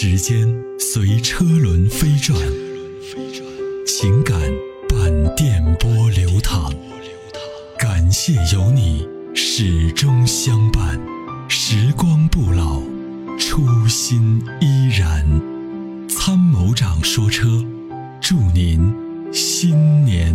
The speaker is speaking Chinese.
时间随车轮飞转情感伴电波流淌感谢有你始终相伴时光不老初心依然。参谋长说车祝您新年